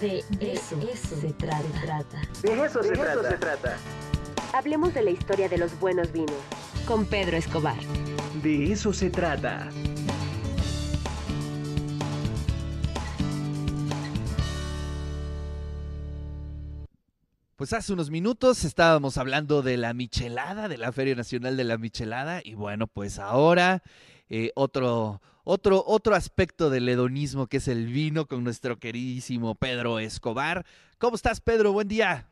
De eso, se, trata. De eso, se, trata. se trata. Hablemos de la historia de los buenos vinos. Con Pedro Escobar. De eso se trata. Pues hace unos minutos estábamos hablando de la michelada, de la Feria Nacional de la Michelada, y bueno, pues ahora eh, otro, otro, otro aspecto del hedonismo que es el vino con nuestro queridísimo Pedro Escobar. ¿Cómo estás, Pedro? Buen día.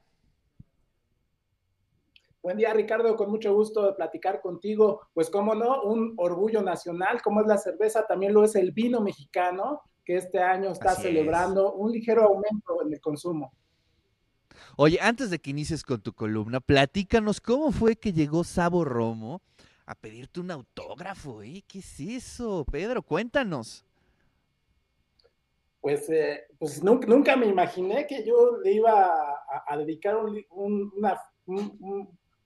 Buen día, Ricardo, con mucho gusto de platicar contigo. Pues, cómo no, un orgullo nacional, como es la cerveza, también lo es el vino mexicano, que este año está celebrando un ligero aumento en el consumo. Oye, antes de que inicies con tu columna, platícanos cómo fue que llegó Sabo Romo a pedirte un autógrafo, ¿eh? ¿Qué es eso, Pedro? Cuéntanos. Pues, eh, pues nunca, me imaginé que yo le iba a, dedicar una,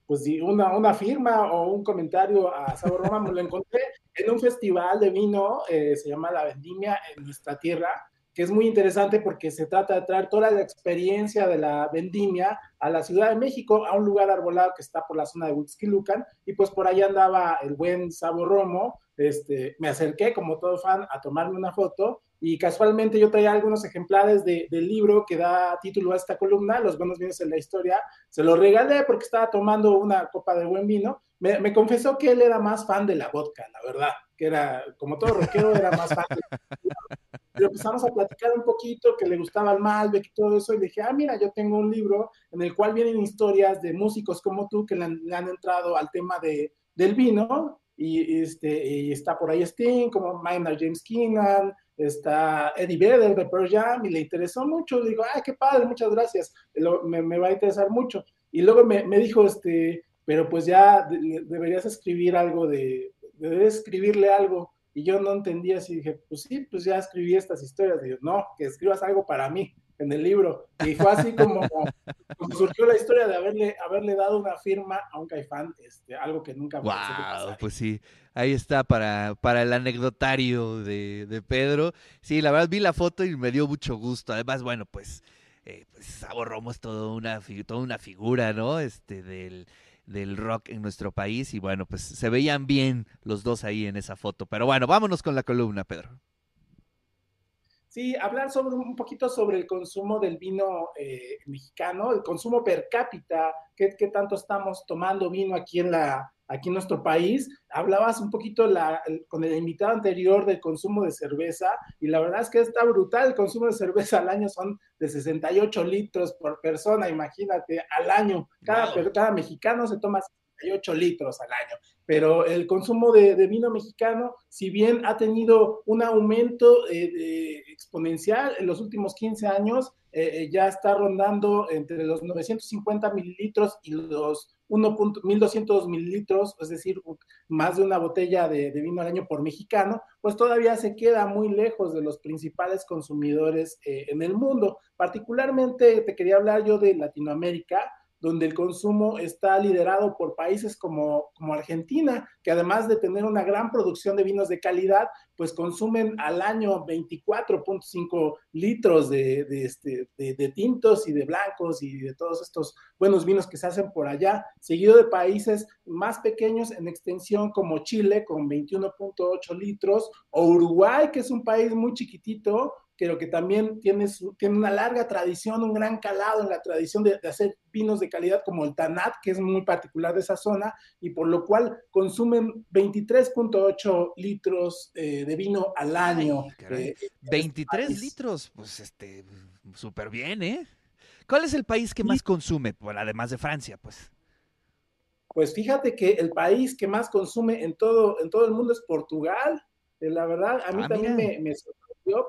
pues, una, una, firma o un comentario a Sabor Roma. me lo encontré en un festival de vino, eh, se llama La Vendimia en nuestra tierra, que es muy interesante porque se trata de traer toda la experiencia de la vendimia a la Ciudad de México, a un lugar arbolado que está por la zona de Huitzquilucan, y pues por ahí andaba el buen Sabo Romo, este, me acerqué como todo fan a tomarme una foto, y casualmente yo traía algunos ejemplares del libro que da título a esta columna, Los buenos vinos en la historia, se lo regalé porque estaba tomando una copa de buen vino, me, me confesó que él era más fan de la vodka, la verdad, que era, como todo rockero, era más fan de la pero empezamos a platicar un poquito, que le gustaba Malbec y todo eso, y le dije, ah, mira, yo tengo un libro en el cual vienen historias de músicos como tú que le han, entrado al tema de, del vino, y, este, y está por ahí Sting, como Maynard James Keenan, está Eddie Vedder de Pearl Jam, y le interesó mucho, le digo, ay, qué padre, muchas gracias, me, me, va a interesar mucho. Y luego me, me dijo, este, pero pues ya deberías escribir algo de, deberías escribirle algo y yo no entendía así, dije, pues sí, pues ya escribí estas historias. Digo, no, que escribas algo para mí en el libro. Y fue así como, surgió la historia de haberle, haberle dado una firma a un caifán, este, algo que nunca wow, Pues sí, ahí está para, para el anecdotario de, de, Pedro. Sí, la verdad vi la foto y me dio mucho gusto. Además, bueno, pues, eh, pues Sabo Romo es todo una, toda una figura, ¿no? Este, del del rock en nuestro país y bueno, pues se veían bien los dos ahí en esa foto. Pero bueno, vámonos con la columna, Pedro. Sí, hablar sobre un poquito sobre el consumo del vino eh, mexicano, el consumo per cápita, qué, qué tanto estamos tomando vino aquí en la, aquí en nuestro país. Hablabas un poquito la, con el invitado anterior del consumo de cerveza y la verdad es que está brutal. El consumo de cerveza al año son de 68 litros por persona, imagínate, al año. Cada, cada mexicano se toma 68 litros al año. Pero el consumo de, vino mexicano, si bien ha tenido un aumento eh, exponencial en los últimos 15 años, eh, eh, ya está rondando entre los 950 mililitros y los 1.1200 mililitros, es decir, más de una botella de, vino al año por mexicano, pues todavía se queda muy lejos de los principales consumidores eh, en el mundo. Particularmente te quería hablar yo de Latinoamérica, donde el consumo está liderado por países como, como Argentina, que además de tener una gran producción de vinos de calidad, pues consumen al año 24.5 litros de, de, este, de, tintos y de blancos y de todos estos buenos vinos que se hacen por allá, seguido de países más pequeños en extensión como Chile con 21.8 litros o Uruguay, que es un país muy chiquitito, pero que también tiene, tiene una larga tradición, un gran calado en la tradición de, hacer vinos de calidad como el Tanat, que es muy particular de esa zona, y por lo cual consumen 23.8 litros eh, de vino al año. 23 eh, litros, pues este, súper bien, ¿eh? ¿Cuál es el país que más consume, bueno, además de Francia, pues? Pues fíjate que el país que más consume en todo, en todo el mundo es Portugal. Eh, la verdad, a mí ah, también me, me,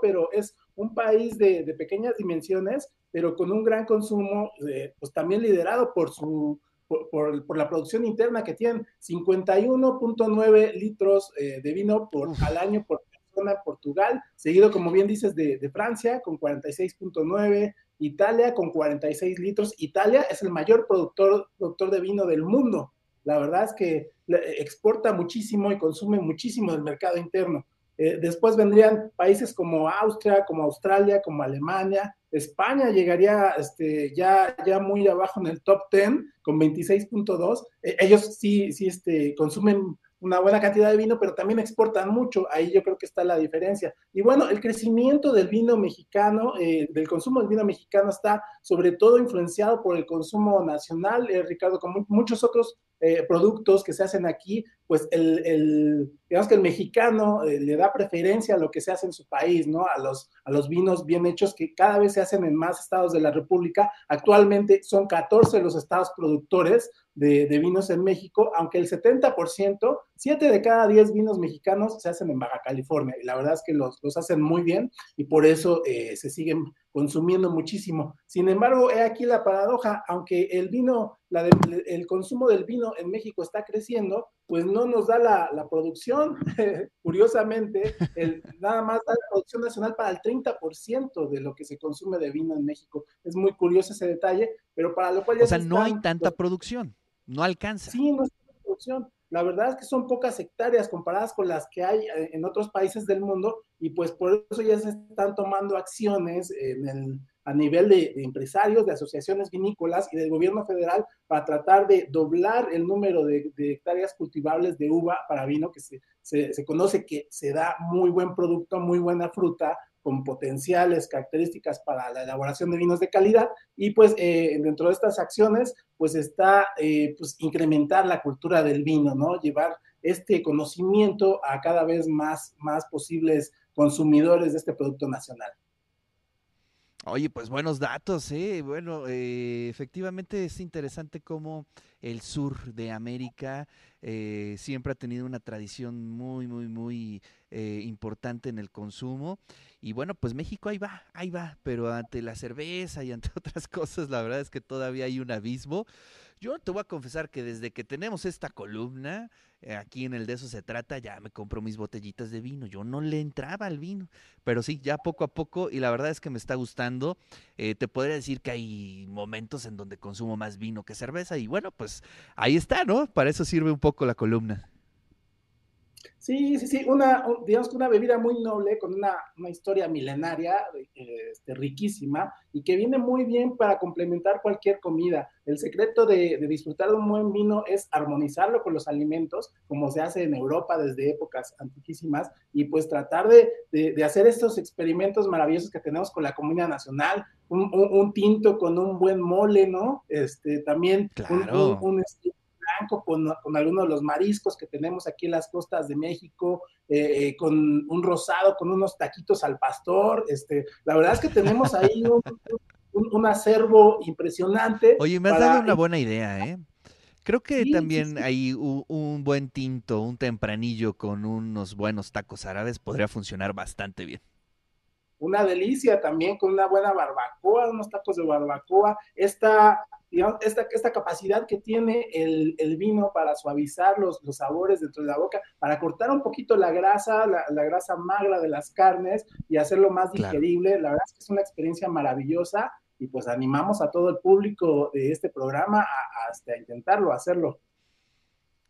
pero es un país de, pequeñas dimensiones, pero con un gran consumo, eh, pues también liderado por su por, la producción interna que tienen 51.9 litros eh, de vino por, al año por persona en Portugal, seguido, como bien dices, de, de Francia con 46.9, Italia con 46 litros. Italia es el mayor productor, productor de vino del mundo. La verdad es que exporta muchísimo y consume muchísimo del mercado interno. Eh, después vendrían países como Austria, como Australia, como Alemania. España llegaría este, ya, muy abajo en el top 10 con 26.2. Eh, ellos sí, sí este, consumen una buena cantidad de vino, pero también exportan mucho. Ahí yo creo que está la diferencia. Y bueno, el crecimiento del vino mexicano, eh, del consumo del vino mexicano está sobre todo influenciado por el consumo nacional, eh, Ricardo, como muchos otros eh, productos que se hacen aquí, pues el, digamos que el mexicano le da preferencia a lo que se hace en su país, ¿no? A los, a los vinos bien hechos que cada vez se hacen en más estados de la República. Actualmente son 14 los estados productores de, vinos en México, aunque el 70%, 7 de cada 10 vinos mexicanos se hacen en Baja California. Y la verdad es que los, los hacen muy bien y por eso eh, se siguen consumiendo muchísimo. Sin embargo, he aquí la paradoja, aunque el vino, la el consumo del vino en México está creciendo, pues no nos da la, la producción, curiosamente, el, nada más da la producción nacional para el 30% de lo que se consume de vino en México. Es muy curioso ese detalle, pero para lo cual... o sea, no hay tanta producción. No alcanza. Sí, no es producción. La verdad es que son pocas hectáreas comparadas con las que hay eh, en otros países del mundo y pues por eso ya se están tomando acciones en el, a nivel de, empresarios, de asociaciones vinícolas y del gobierno federal para tratar de doblar el número de, hectáreas cultivables de uva para vino, que se, se, conoce que se da muy buen producto, muy buena fruta, con potenciales características para la elaboración de vinos de calidad y pues eh, dentro de estas acciones pues está eh, pues incrementar la cultura del vino, ¿no? Llevar este conocimiento a cada vez más, más posibles consumidores de este producto nacional. Oye, pues buenos datos, ¿eh? Bueno, eh, efectivamente es interesante cómo el sur de América eh, siempre ha tenido una tradición muy, muy, muy eh, importante en el consumo. Y bueno, pues México ahí va, ahí va, pero ante la cerveza y ante otras cosas, la verdad es que todavía hay un abismo. Yo te voy a confesar que desde que tenemos esta columna, eh, aquí en el de eso se trata, ya me compro mis botellitas de vino. Yo no le entraba al vino, pero sí, ya poco a poco, y la verdad es que me está gustando. Eh, te podría decir que hay momentos en donde consumo más vino que cerveza, y bueno, pues ahí está, ¿no? Para eso sirve un poco la columna. Sí, sí, sí, una, digamos que una bebida muy noble, con una, historia milenaria, este, riquísima, y que viene muy bien para complementar cualquier comida. El secreto de, disfrutar de un buen vino es armonizarlo con los alimentos, como se hace en Europa desde épocas antiquísimas, y pues tratar de, hacer estos experimentos maravillosos que tenemos con la comunidad nacional, un, tinto con un buen mole, ¿no? Este, también un, un, con, con algunos de los mariscos que tenemos aquí en las costas de México, eh, eh, con un rosado, con unos taquitos al pastor. Este, la verdad es que tenemos ahí un, acervo impresionante. Oye, me has dado una buena idea, ¿eh? Creo que también hay un, buen tinto, un tempranillo con unos buenos tacos árabes podría funcionar bastante bien. Una delicia también con una buena barbacoa, unos tacos de barbacoa. Esta esta, esta capacidad que tiene el, vino para suavizar los, los, sabores dentro de la boca, para cortar un poquito la grasa, la, grasa magra de las carnes y hacerlo más digerible. La verdad es que es una experiencia maravillosa y pues animamos a todo el público de este programa a, hasta intentarlo, hacerlo.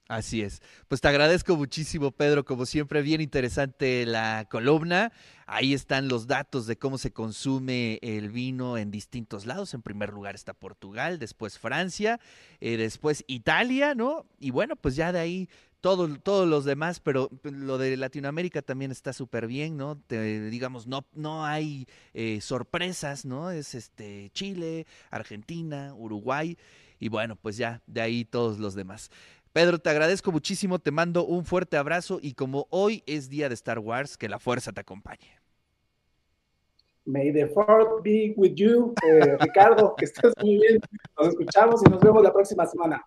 Así es. Pues te agradezco muchísimo, Pedro. Como siempre, bien interesante la columna. Ahí están los datos de cómo se consume el vino en distintos lados. En primer lugar está Portugal, después Francia, eh, después Italia, ¿no? Y bueno, pues ya de ahí todo, todos los demás, pero lo de Latinoamérica también está súper bien, ¿no? digamos, no, no hay eh, sorpresas, ¿no? Es este Chile, Argentina, Uruguay. Y bueno, pues ya de ahí todos los demás. Pedro, te agradezco muchísimo, te mando un fuerte abrazo y como hoy es día de Star Wars, que la fuerza te acompañe. May the Fourth be with you, eh, Ricardo, que estés muy bien. Nos escuchamos y nos vemos la próxima semana.